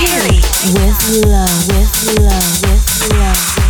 Chile. With love, with love, with love.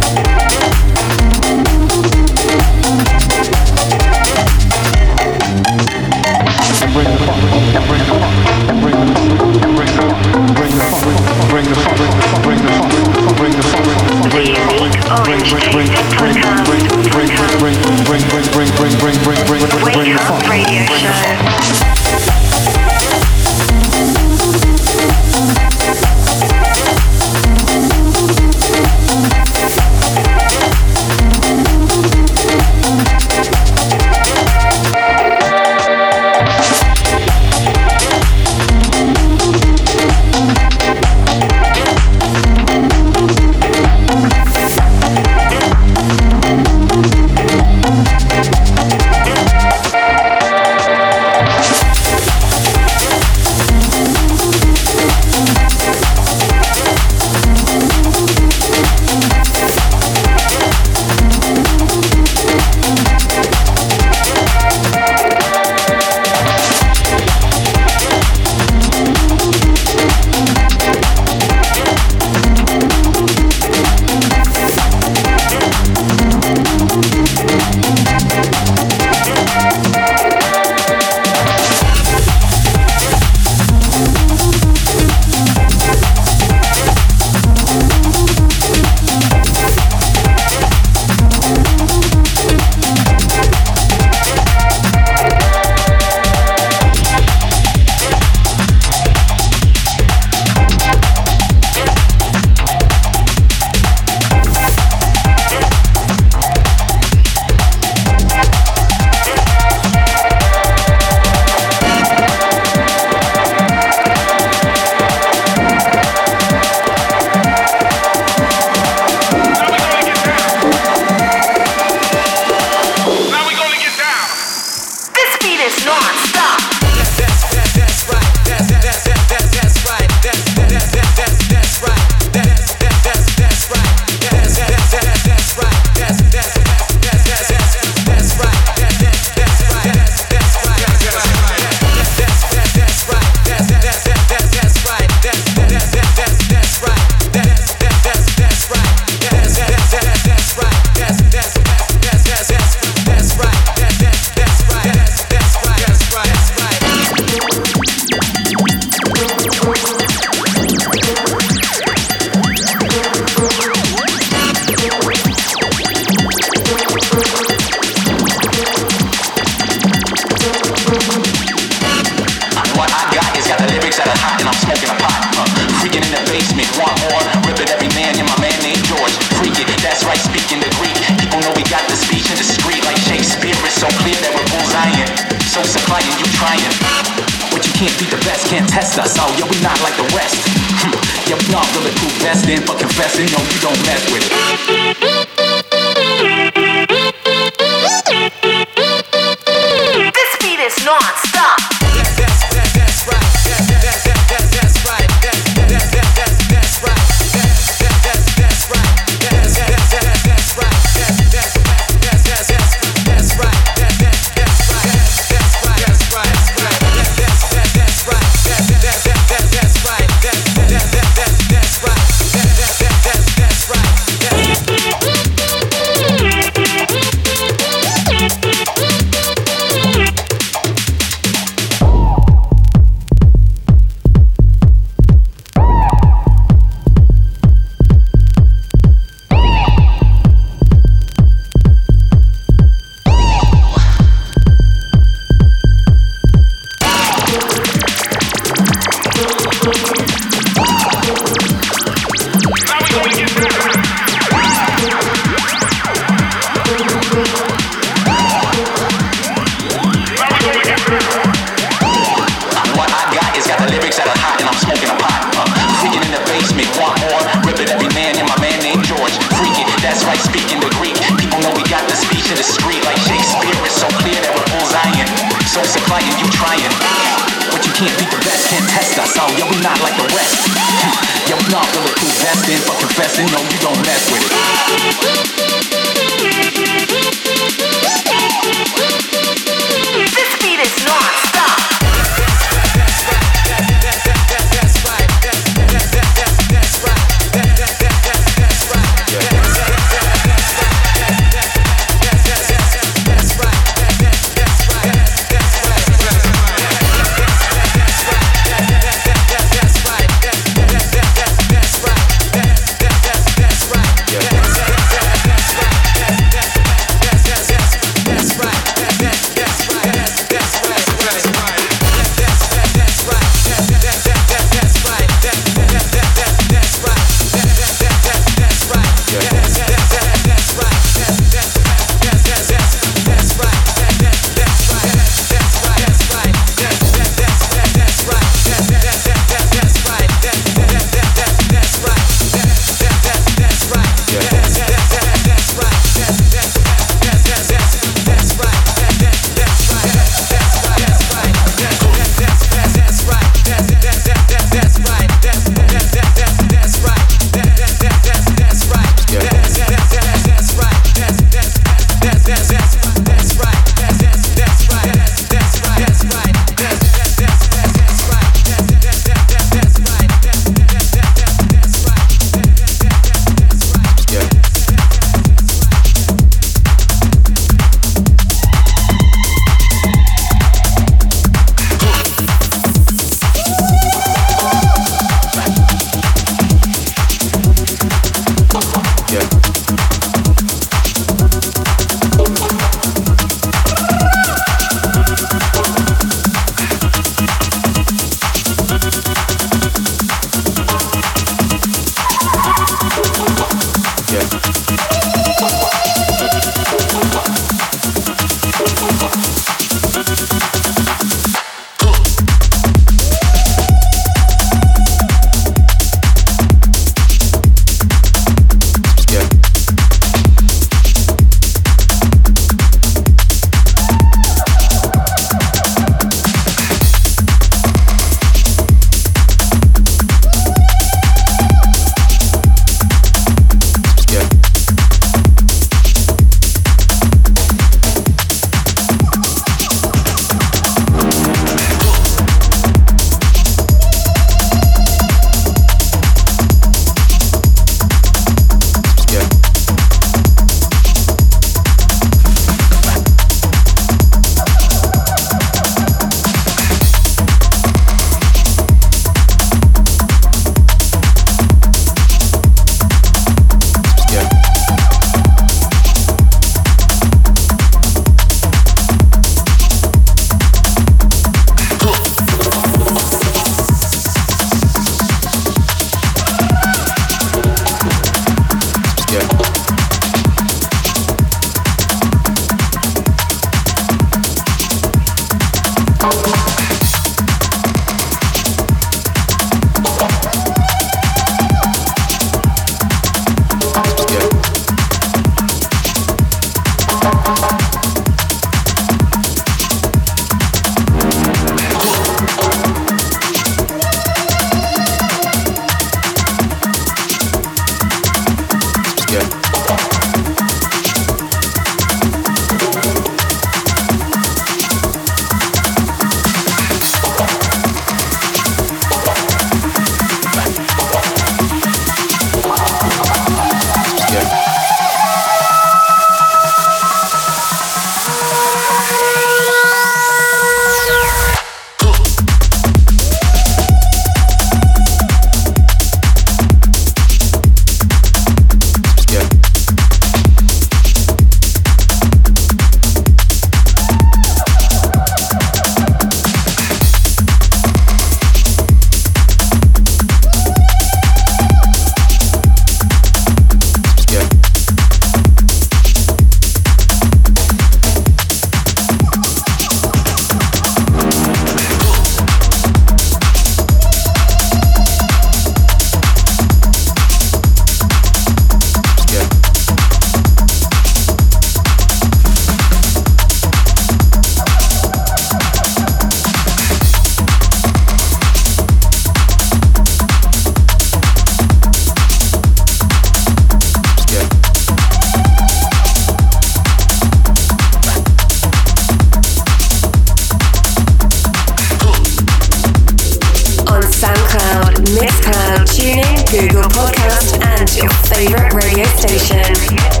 Station.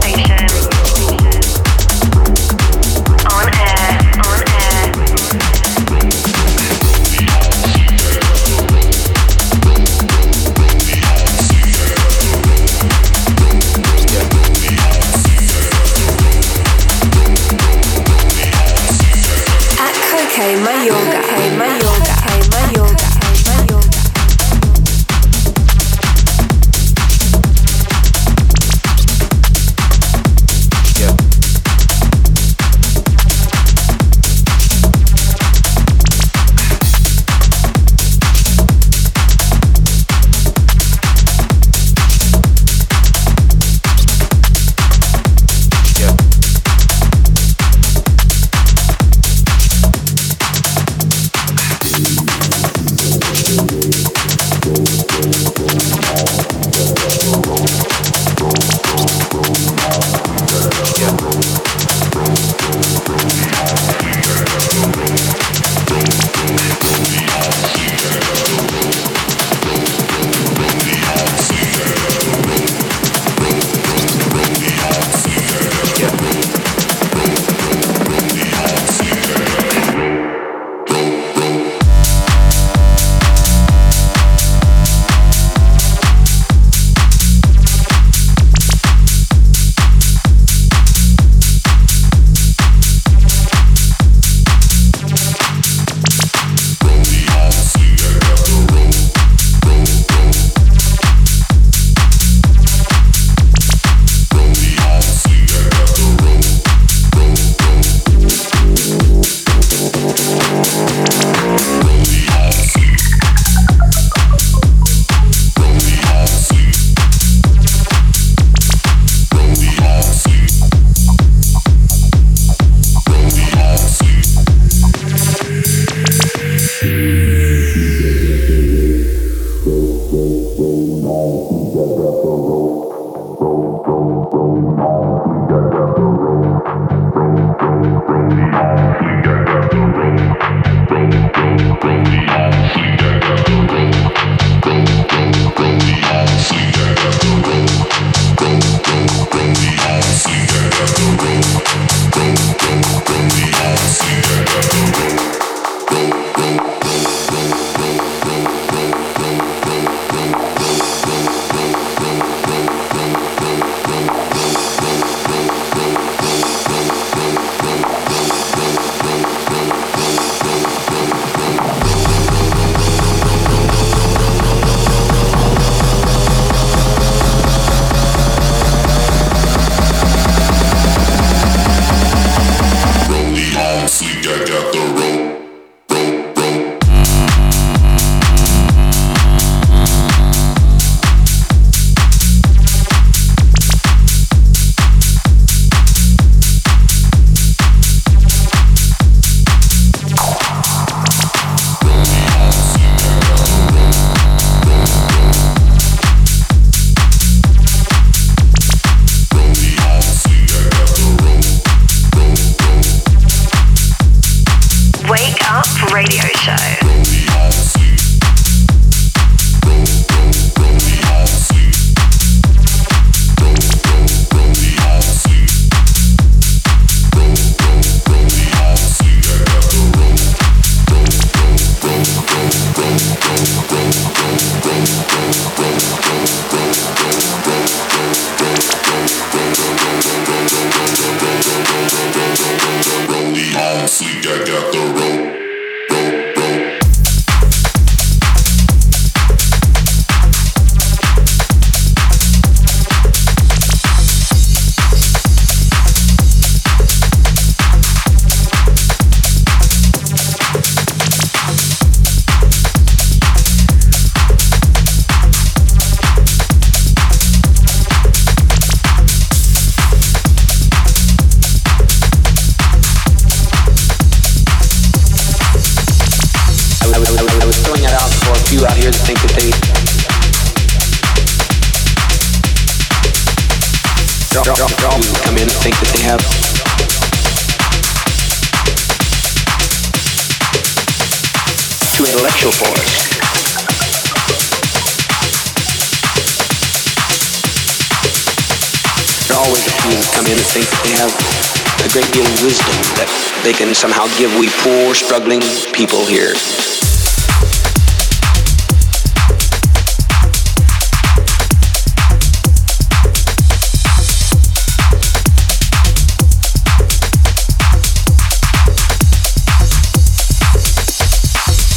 Give we poor, struggling people here.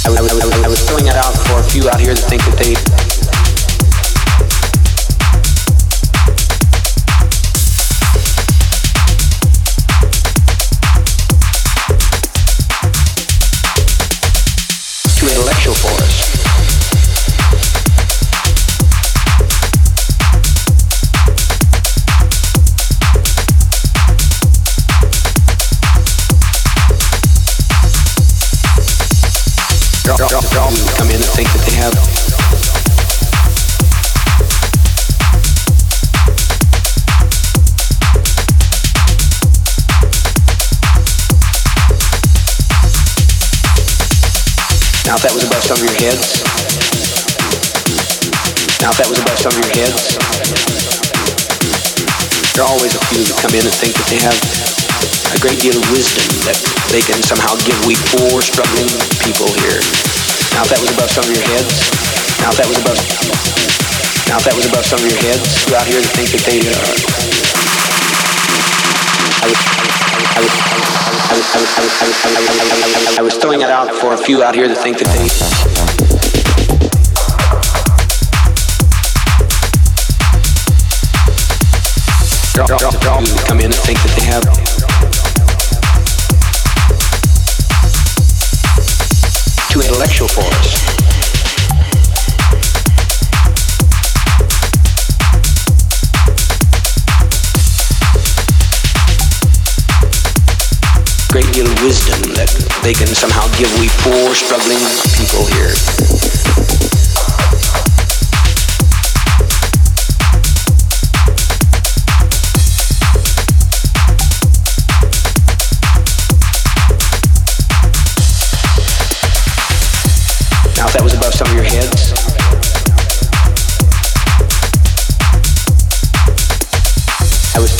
I, I, I, I was throwing that out for a few out here that think that they Come in and think that they have Now if that was above some of your heads. Now if that was above some of your heads. There are always a few that come in and think that they have a great deal of wisdom that they can somehow give we poor, struggling people here. Now if that was above some of your heads, now if that was above, now if that was above some of your heads, you out here to think that they are. I was throwing it out for a few out here to think that they. Drop, drop, drop, come in and think that they have intellectual for us. Great deal of wisdom that they can somehow give we poor, struggling people here.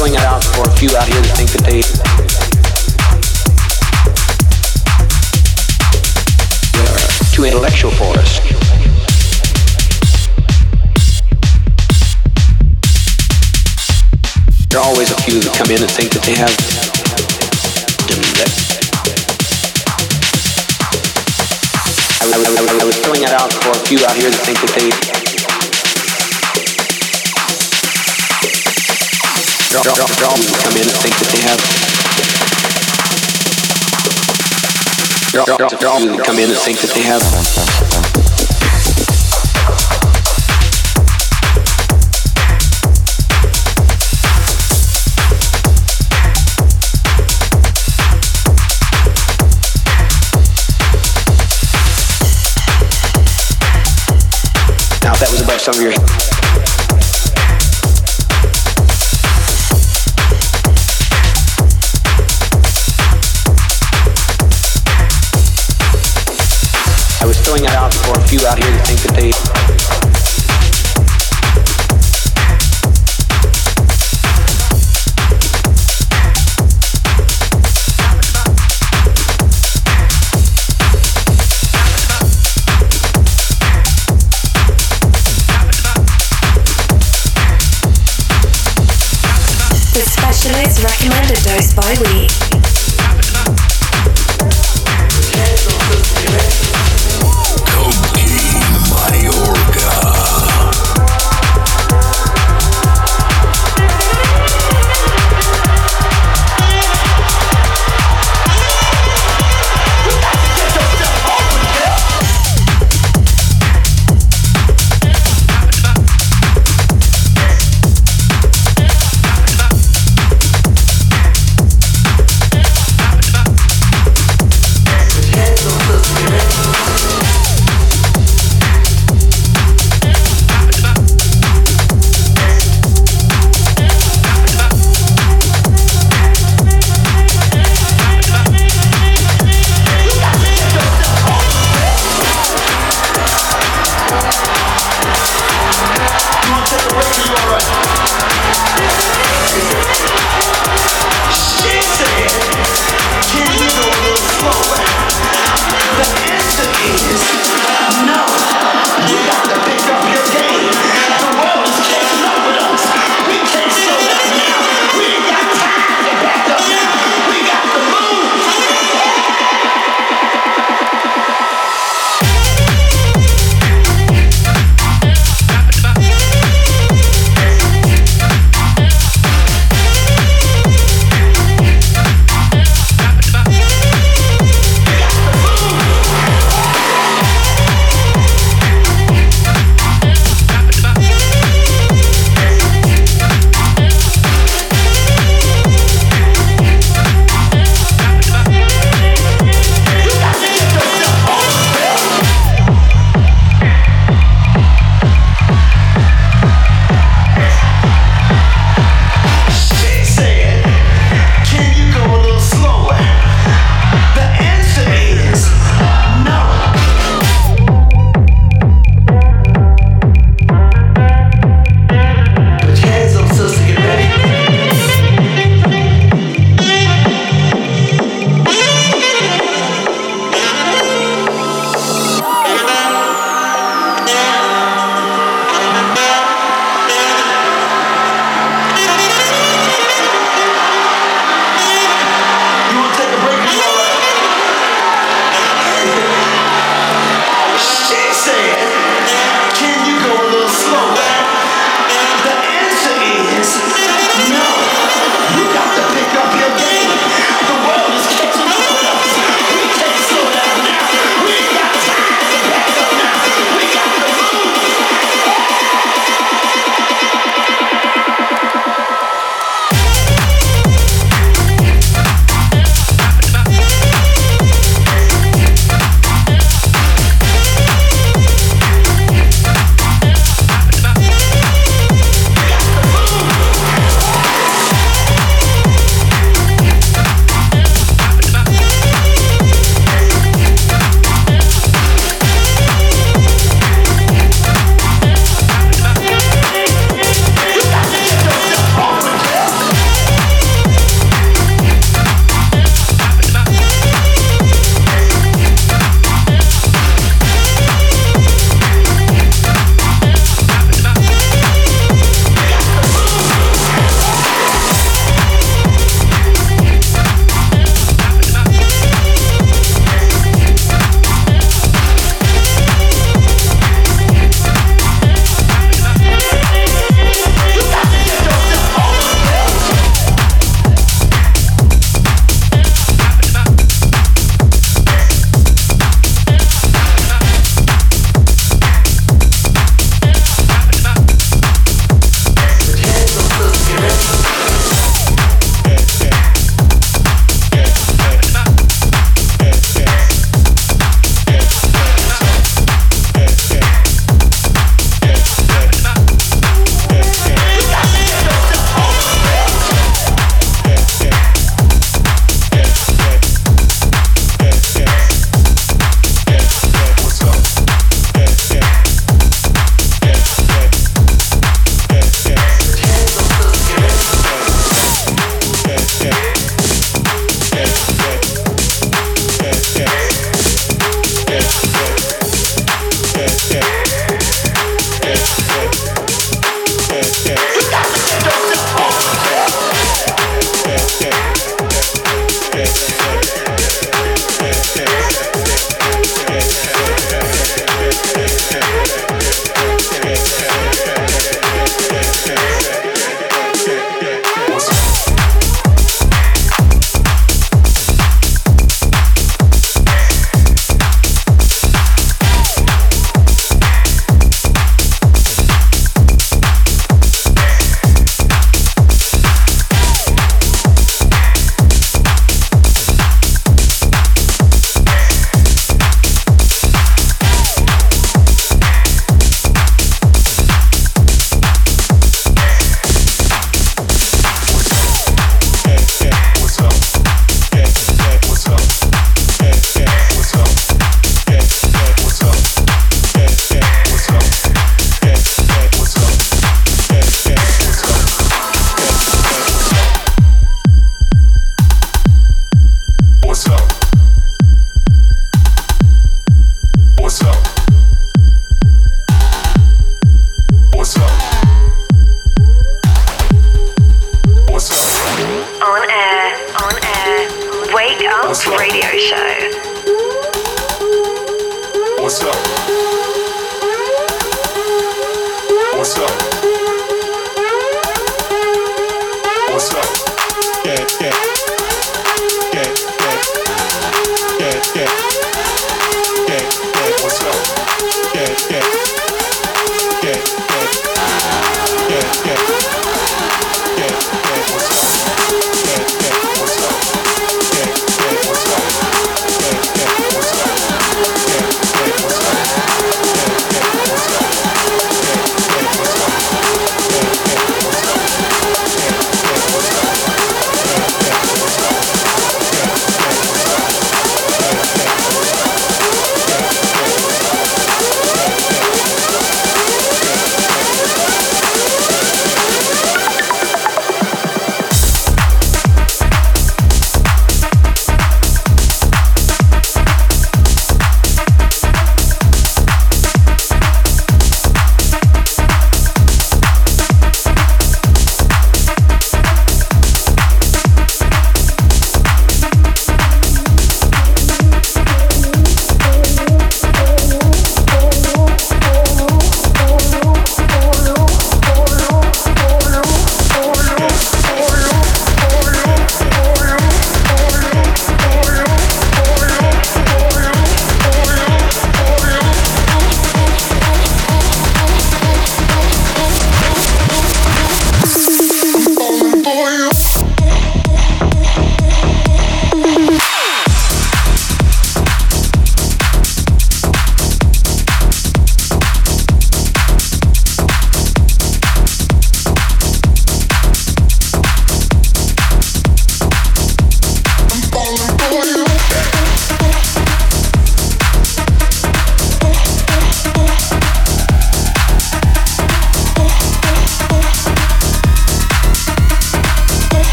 Throwing it out for a few out here that think that they are too intellectual for us. There are always a few that come in and think that they have I was throwing it out for a few out here that think that they come in and think that they have come in and think that they have that was above some of your for a few out here that think that they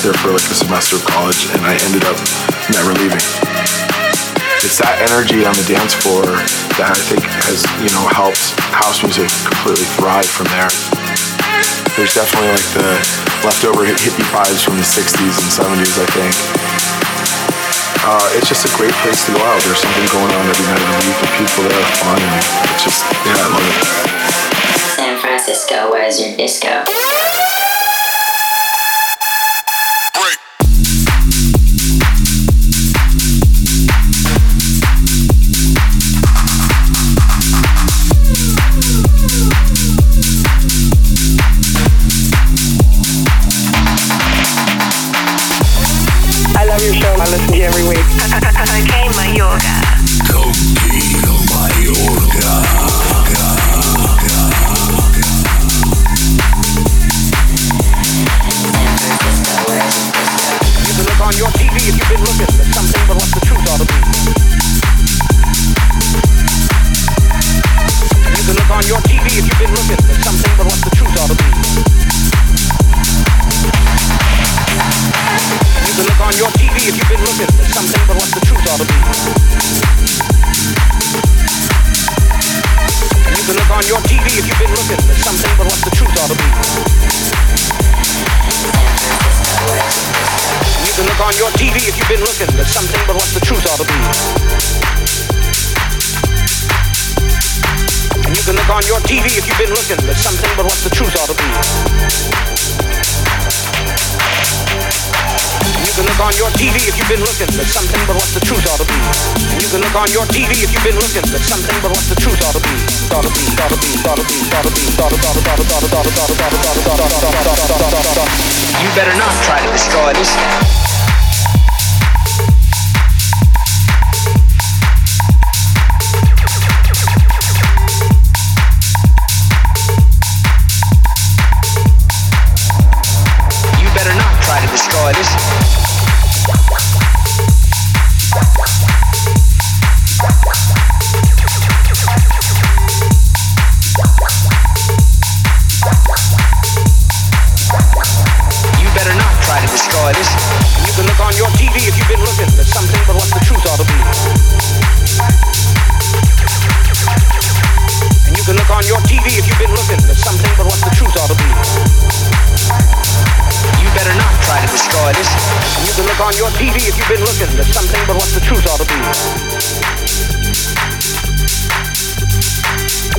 there for like a semester of college and I ended up never leaving. It's that energy on the dance floor that I think has, you know, helped house music completely thrive from there. There's definitely like the leftover hippie vibes from the 60s and 70s, I think. Uh, it's just a great place to go out. There's something going on every night of the week and people that are fun. And it's just, yeah, I love it. San Francisco, where's your disco?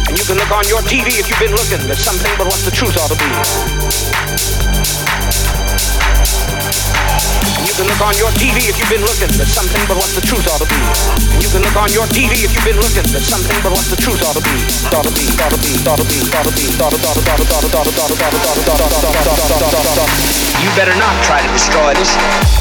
And you can look on your TV if you've been looking something but the truth ought to be. this. you can look on your TV if you've been looking something but the truth ought to be. You can look on your TV if you've been looking something but the truth ought to be. To